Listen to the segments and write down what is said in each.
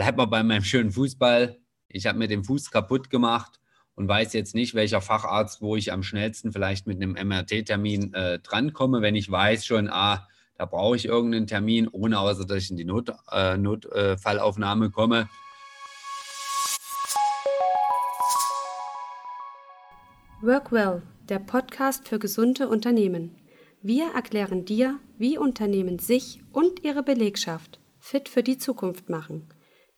bleiben wir bei meinem schönen Fußball. Ich habe mir den Fuß kaputt gemacht und weiß jetzt nicht, welcher Facharzt, wo ich am schnellsten vielleicht mit einem MRT-Termin äh, drankomme, wenn ich weiß schon, ah, da brauche ich irgendeinen Termin, ohne außer dass ich in die Not, äh, Notfallaufnahme komme. Workwell, der Podcast für gesunde Unternehmen. Wir erklären dir, wie Unternehmen sich und ihre Belegschaft fit für die Zukunft machen.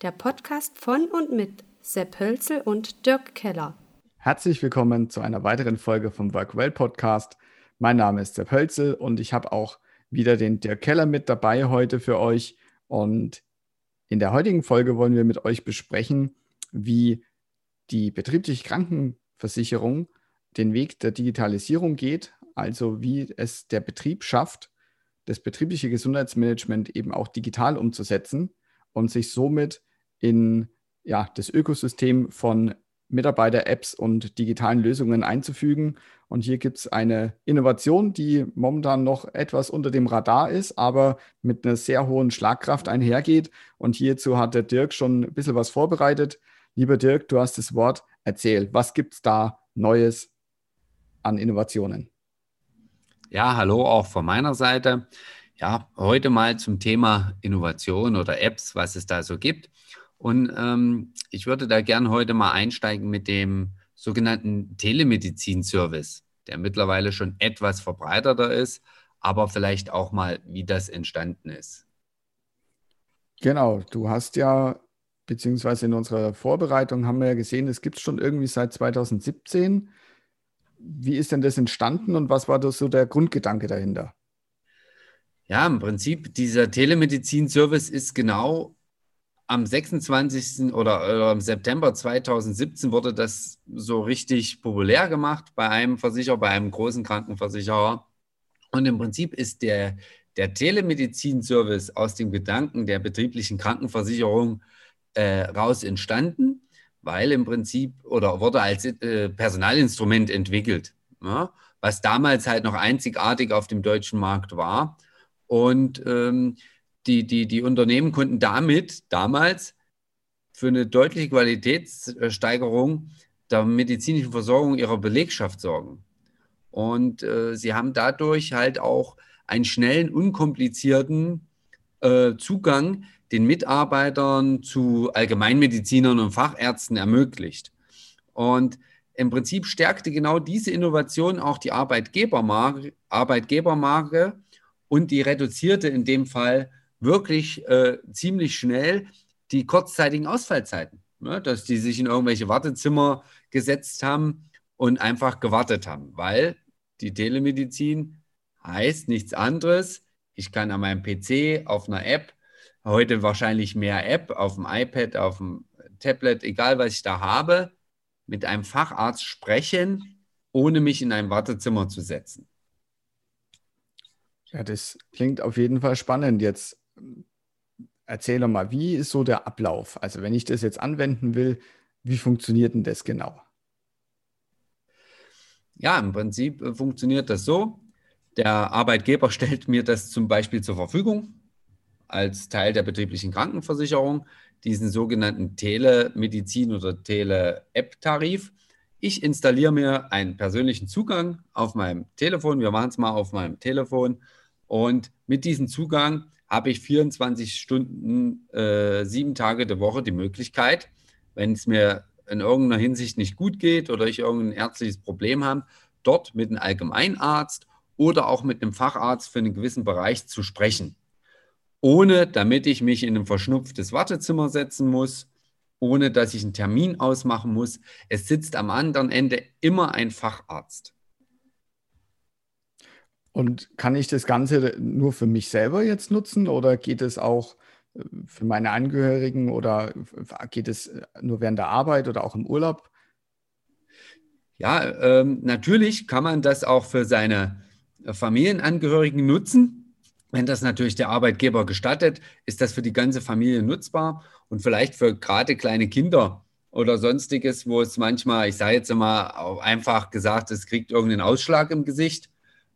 Der Podcast von und mit Sepp Hölzel und Dirk Keller. Herzlich willkommen zu einer weiteren Folge vom Workwell Podcast. Mein Name ist Sepp Hölzel und ich habe auch wieder den Dirk Keller mit dabei heute für euch. Und in der heutigen Folge wollen wir mit euch besprechen, wie die betriebliche Krankenversicherung den Weg der Digitalisierung geht, also wie es der Betrieb schafft, das betriebliche Gesundheitsmanagement eben auch digital umzusetzen und sich somit in ja, das Ökosystem von Mitarbeiter-Apps und digitalen Lösungen einzufügen. Und hier gibt es eine Innovation, die momentan noch etwas unter dem Radar ist, aber mit einer sehr hohen Schlagkraft einhergeht. Und hierzu hat der Dirk schon ein bisschen was vorbereitet. Lieber Dirk, du hast das Wort. Erzähl, was gibt es da Neues an Innovationen? Ja, hallo auch von meiner Seite. Ja, heute mal zum Thema Innovation oder Apps, was es da so gibt. Und ähm, ich würde da gern heute mal einsteigen mit dem sogenannten Telemedizin-Service, der mittlerweile schon etwas verbreiteter ist, aber vielleicht auch mal, wie das entstanden ist. Genau, du hast ja, beziehungsweise in unserer Vorbereitung haben wir ja gesehen, es gibt es schon irgendwie seit 2017. Wie ist denn das entstanden und was war das so der Grundgedanke dahinter? Ja, im Prinzip, dieser Telemedizin-Service ist genau am 26. Oder, im September 2017 wurde das so richtig populär gemacht bei einem Versicherer, bei einem großen Krankenversicherer. Und im Prinzip ist der, der Telemedizin-Service aus dem Gedanken der betrieblichen Krankenversicherung äh, raus entstanden, weil im Prinzip oder wurde als äh, Personalinstrument entwickelt, ja, was damals halt noch einzigartig auf dem deutschen Markt war. Und ähm, die, die, die Unternehmen konnten damit damals für eine deutliche Qualitätssteigerung der medizinischen Versorgung ihrer Belegschaft sorgen. Und äh, sie haben dadurch halt auch einen schnellen, unkomplizierten äh, Zugang den Mitarbeitern zu Allgemeinmedizinern und Fachärzten ermöglicht. Und im Prinzip stärkte genau diese Innovation auch die Arbeitgebermarke, Arbeitgebermarke und die reduzierte in dem Fall wirklich äh, ziemlich schnell die kurzzeitigen Ausfallzeiten, ne? dass die sich in irgendwelche Wartezimmer gesetzt haben und einfach gewartet haben, weil die Telemedizin heißt nichts anderes. Ich kann an meinem PC auf einer App, heute wahrscheinlich mehr App, auf dem iPad, auf dem Tablet, egal was ich da habe, mit einem Facharzt sprechen, ohne mich in ein Wartezimmer zu setzen. Ja, das klingt auf jeden Fall spannend. Jetzt erzähl doch mal, wie ist so der Ablauf? Also wenn ich das jetzt anwenden will, wie funktioniert denn das genau? Ja, im Prinzip äh, funktioniert das so. Der Arbeitgeber stellt mir das zum Beispiel zur Verfügung als Teil der betrieblichen Krankenversicherung, diesen sogenannten Telemedizin- oder Tele-App-Tarif. Ich installiere mir einen persönlichen Zugang auf meinem Telefon. Wir machen es mal auf meinem Telefon. Und mit diesem Zugang habe ich 24 Stunden, äh, sieben Tage der Woche die Möglichkeit, wenn es mir in irgendeiner Hinsicht nicht gut geht oder ich irgendein ärztliches Problem habe, dort mit einem Allgemeinarzt oder auch mit einem Facharzt für einen gewissen Bereich zu sprechen. Ohne, damit ich mich in ein verschnupftes Wartezimmer setzen muss, ohne dass ich einen Termin ausmachen muss. Es sitzt am anderen Ende immer ein Facharzt. Und kann ich das Ganze nur für mich selber jetzt nutzen oder geht es auch äh, für meine Angehörigen oder geht es äh, nur während der Arbeit oder auch im Urlaub? Ja, ähm, natürlich kann man das auch für seine Familienangehörigen nutzen. Wenn das natürlich der Arbeitgeber gestattet, ist das für die ganze Familie nutzbar und vielleicht für gerade kleine Kinder oder sonstiges, wo es manchmal, ich sage jetzt immer einfach gesagt, es kriegt irgendeinen Ausschlag im Gesicht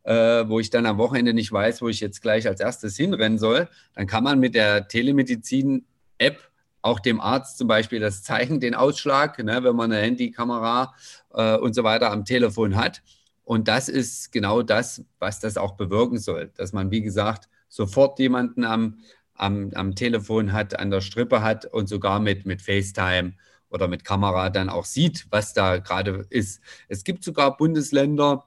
äh, wo ich dann am Wochenende nicht weiß, wo ich jetzt gleich als erstes hinrennen soll, dann kann man mit der Telemedizin-App auch dem Arzt zum Beispiel das zeigen, den Ausschlag, ne, wenn man eine Handykamera äh, und so weiter am Telefon hat. Und das ist genau das, was das auch bewirken soll, dass man, wie gesagt, sofort jemanden am, am, am Telefon hat, an der Strippe hat und sogar mit, mit FaceTime oder mit Kamera dann auch sieht, was da gerade ist. Es gibt sogar Bundesländer,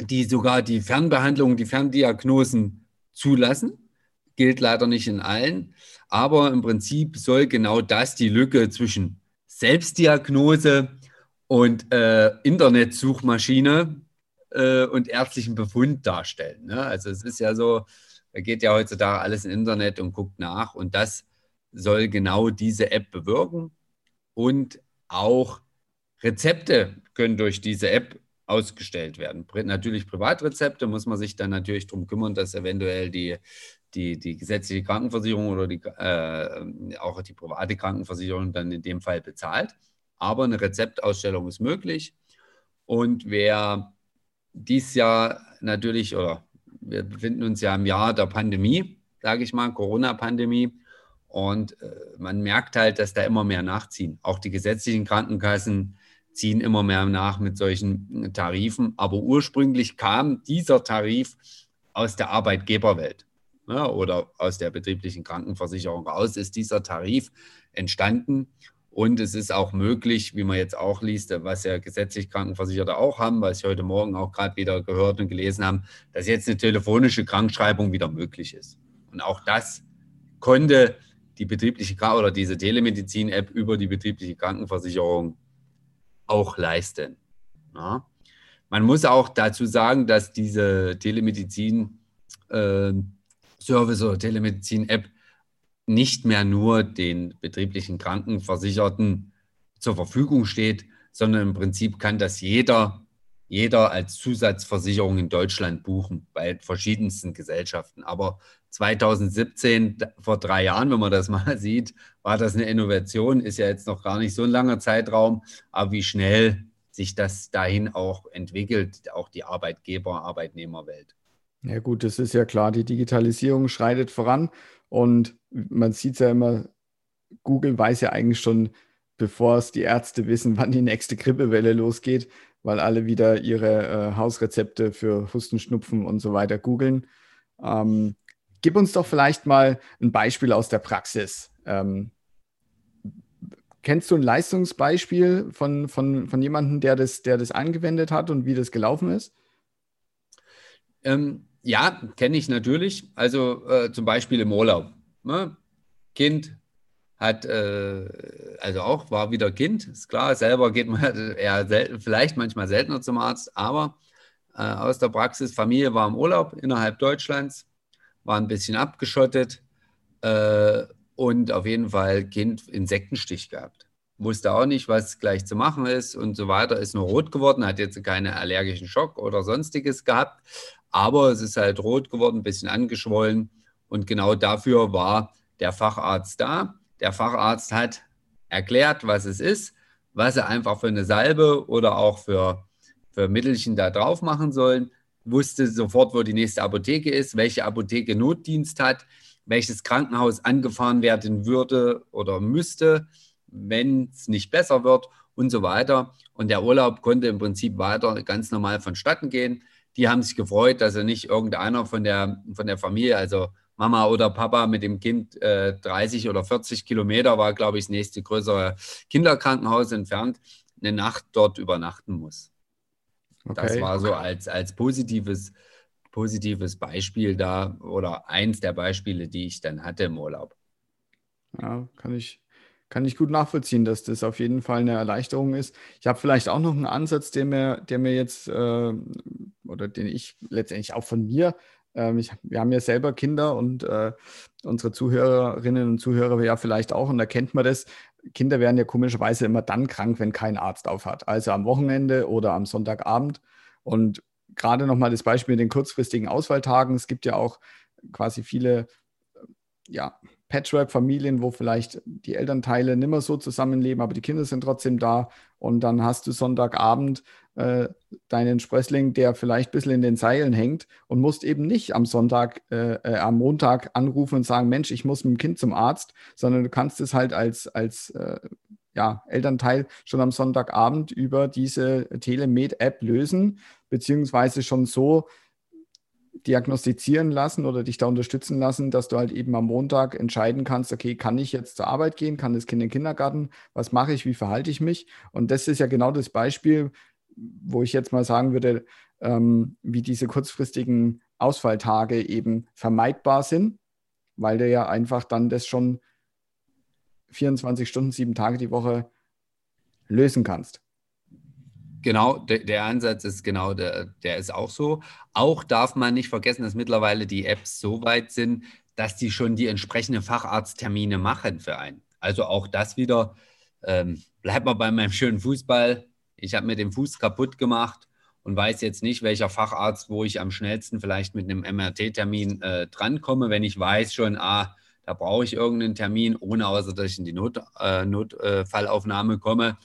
die sogar die Fernbehandlung, die Ferndiagnosen zulassen. Gilt leider nicht in allen. Aber im Prinzip soll genau das die Lücke zwischen Selbstdiagnose und äh, Internetsuchmaschine äh, und ärztlichen Befund darstellen. Ne? Also es ist ja so, da geht ja heutzutage alles im Internet und guckt nach. Und das soll genau diese App bewirken. Und auch Rezepte können durch diese App ausgestellt werden. Natürlich Privatrezepte muss man sich dann natürlich darum kümmern, dass eventuell die, die, die gesetzliche Krankenversicherung oder die, äh, auch die private Krankenversicherung dann in dem Fall bezahlt. Aber eine Rezeptausstellung ist möglich. Und wer dies Jahr natürlich, oder wir befinden uns ja im Jahr der Pandemie, sage ich mal, Corona-Pandemie. Und äh, man merkt halt, dass da immer mehr nachziehen. Auch die gesetzlichen Krankenkassen ziehen immer mehr nach mit solchen Tarifen. Aber ursprünglich kam dieser Tarif aus der Arbeitgeberwelt ne, oder aus der betrieblichen Krankenversicherung raus, ist dieser Tarif entstanden. Und es ist auch möglich, wie man jetzt auch liest, was ja gesetzlich Krankenversicherte auch haben, was ich heute Morgen auch gerade wieder gehört und gelesen habe, dass jetzt eine telefonische Krankschreibung wieder möglich ist. Und auch das konnte die betriebliche oder diese Telemedizin-App über die betriebliche Krankenversicherung auch leisten. Ja. Man muss auch dazu sagen, dass diese Telemedizin-Service äh, oder Telemedizin-App nicht mehr nur den betrieblichen Krankenversicherten zur Verfügung steht, sondern im Prinzip kann das jeder, jeder als Zusatzversicherung in Deutschland buchen bei verschiedensten Gesellschaften. Aber 2017, vor drei Jahren, wenn man das mal sieht, war das eine Innovation, ist ja jetzt noch gar nicht so ein langer Zeitraum, aber wie schnell sich das dahin auch entwickelt, auch die Arbeitgeber, Arbeitnehmerwelt. Ja gut, das ist ja klar, die Digitalisierung schreitet voran und man sieht es ja immer, Google weiß ja eigentlich schon, bevor es die Ärzte wissen, wann die nächste Grippewelle losgeht, weil alle wieder ihre äh, Hausrezepte für Husten, Schnupfen und so weiter googeln. Ähm, Gib uns doch vielleicht mal ein Beispiel aus der Praxis. Ähm, kennst du ein Leistungsbeispiel von, von, von jemandem, der das, der das angewendet hat und wie das gelaufen ist? Ähm, ja, kenne ich natürlich. Also äh, zum Beispiel im Urlaub. Ne? Kind hat, äh, also auch war wieder Kind, ist klar, selber geht man eher selten, vielleicht manchmal seltener zum Arzt, aber äh, aus der Praxis, Familie war im Urlaub innerhalb Deutschlands war ein bisschen abgeschottet äh, und auf jeden Fall Kind Insektenstich gehabt. Wusste auch nicht, was gleich zu machen ist und so weiter. Ist nur rot geworden, hat jetzt keinen allergischen Schock oder sonstiges gehabt, aber es ist halt rot geworden, ein bisschen angeschwollen und genau dafür war der Facharzt da. Der Facharzt hat erklärt, was es ist, was er einfach für eine Salbe oder auch für, für Mittelchen da drauf machen sollen wusste sofort, wo die nächste Apotheke ist, welche Apotheke Notdienst hat, welches Krankenhaus angefahren werden würde oder müsste, wenn es nicht besser wird und so weiter. Und der Urlaub konnte im Prinzip weiter ganz normal vonstatten gehen. Die haben sich gefreut, dass er nicht irgendeiner von der, von der Familie, also Mama oder Papa mit dem Kind äh, 30 oder 40 Kilometer war, glaube ich, das nächste größere Kinderkrankenhaus entfernt, eine Nacht dort übernachten muss. Okay. Das war so als, als positives, positives Beispiel da oder eins der Beispiele, die ich dann hatte im Urlaub. Ja, kann ich, kann ich gut nachvollziehen, dass das auf jeden Fall eine Erleichterung ist. Ich habe vielleicht auch noch einen Ansatz, der mir, der mir jetzt äh, oder den ich letztendlich auch von mir, äh, ich, wir haben ja selber Kinder und äh, unsere Zuhörerinnen und Zuhörer ja vielleicht auch und da kennt man das, Kinder werden ja komischerweise immer dann krank, wenn kein Arzt aufhat. Also am Wochenende oder am Sonntagabend. Und gerade nochmal das Beispiel mit den kurzfristigen Ausfalltagen. Es gibt ja auch quasi viele ja, Patchwork-Familien, wo vielleicht die Elternteile nicht mehr so zusammenleben, aber die Kinder sind trotzdem da. Und dann hast du Sonntagabend äh, deinen Sprössling, der vielleicht ein bisschen in den Seilen hängt und musst eben nicht am Sonntag, äh, äh, am Montag anrufen und sagen, Mensch, ich muss mit dem Kind zum Arzt, sondern du kannst es halt als, als äh, ja, Elternteil schon am Sonntagabend über diese Telemed-App lösen, beziehungsweise schon so diagnostizieren lassen oder dich da unterstützen lassen, dass du halt eben am Montag entscheiden kannst, okay, kann ich jetzt zur Arbeit gehen, kann das Kind in den Kindergarten, was mache ich, wie verhalte ich mich? Und das ist ja genau das Beispiel, wo ich jetzt mal sagen würde, ähm, wie diese kurzfristigen Ausfalltage eben vermeidbar sind, weil du ja einfach dann das schon 24 Stunden, sieben Tage die Woche lösen kannst. Genau, der, der, Ansatz ist genau, der, der ist auch so. Auch darf man nicht vergessen, dass mittlerweile die Apps so weit sind, dass die schon die entsprechenden Facharzttermine machen für einen. Also auch das wieder, ähm, bleibt mal bei meinem schönen Fußball. Ich habe mir den Fuß kaputt gemacht und weiß jetzt nicht, welcher Facharzt, wo ich am schnellsten vielleicht mit einem MRT-Termin äh, drankomme, wenn ich weiß schon, ah, da brauche ich irgendeinen Termin, ohne außer dass ich in die Not, äh, Notfallaufnahme komme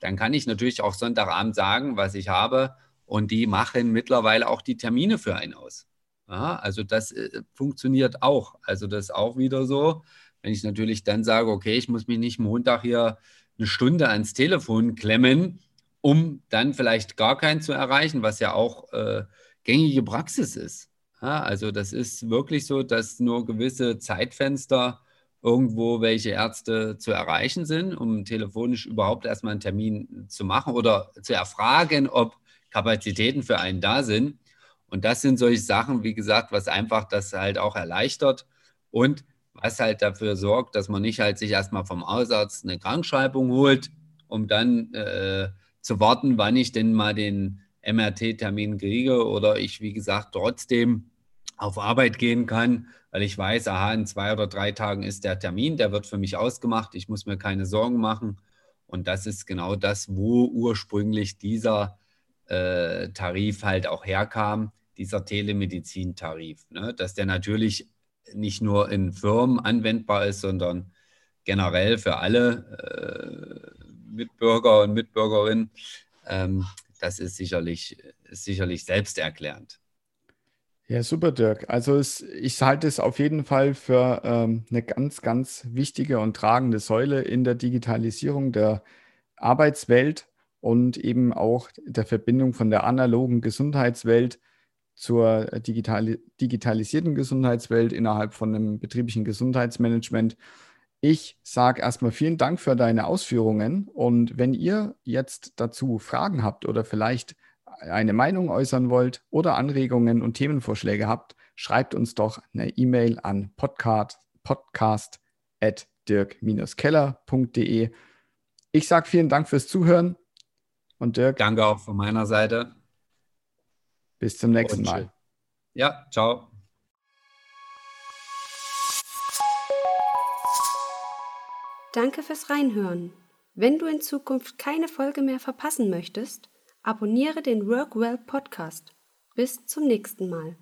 dann kann ich natürlich auch Sonntagabend sagen, was ich habe. Und die machen mittlerweile auch die Termine für einen aus. Ja, also das äh, funktioniert auch. Also das ist auch wieder so. Wenn ich natürlich dann sage, okay, ich muss mich nicht Montag hier eine Stunde ans Telefon klemmen, um dann vielleicht gar keinen zu erreichen, was ja auch äh, gängige Praxis ist. Ja, also das ist wirklich so, dass nur gewisse Zeitfenster irgendwo welche Ärzte zu erreichen sind, um telefonisch überhaupt erstmal einen Termin zu machen oder zu erfragen, ob Kapazitäten für einen da sind. Und das sind solche Sachen, wie gesagt, was einfach das halt auch erleichtert und was halt dafür sorgt, dass man nicht halt sich erstmal vom Hausarzt eine Krankschreibung holt, um dann äh, zu warten, wann ich denn mal den MRT-Termin kriege oder ich, wie gesagt, trotzdem auf Arbeit gehen kann, weil ich weiß, aha, in zwei oder drei Tagen ist der Termin, der wird für mich ausgemacht, ich muss mir keine Sorgen machen. Und das ist genau das, wo ursprünglich dieser äh, Tarif halt auch herkam, dieser Telemedizin-Tarif. Ne? Dass der natürlich nicht nur in Firmen anwendbar ist, sondern generell für alle äh, Mitbürger und Mitbürgerinnen. Ähm, das ist sicherlich, ist sicherlich selbsterklärend. Ja, super, Dirk. Also es, ich halte es auf jeden Fall für ähm, eine ganz, ganz wichtige und tragende Säule in der Digitalisierung der Arbeitswelt und eben auch der Verbindung von der analogen Gesundheitswelt zur digitali digitalisierten Gesundheitswelt innerhalb von einem betrieblichen Gesundheitsmanagement. Ich sage erstmal vielen Dank für deine Ausführungen und wenn ihr jetzt dazu Fragen habt oder vielleicht eine Meinung äußern wollt oder Anregungen und Themenvorschläge habt, schreibt uns doch eine E-Mail an podcast, podcast at dirk-keller.de. Ich sage vielen Dank fürs Zuhören und Dirk. Danke auch von meiner Seite. Bis zum nächsten Mal. Ja, ciao. Danke fürs Reinhören. Wenn du in Zukunft keine Folge mehr verpassen möchtest, Abonniere den Workwell Podcast. Bis zum nächsten Mal.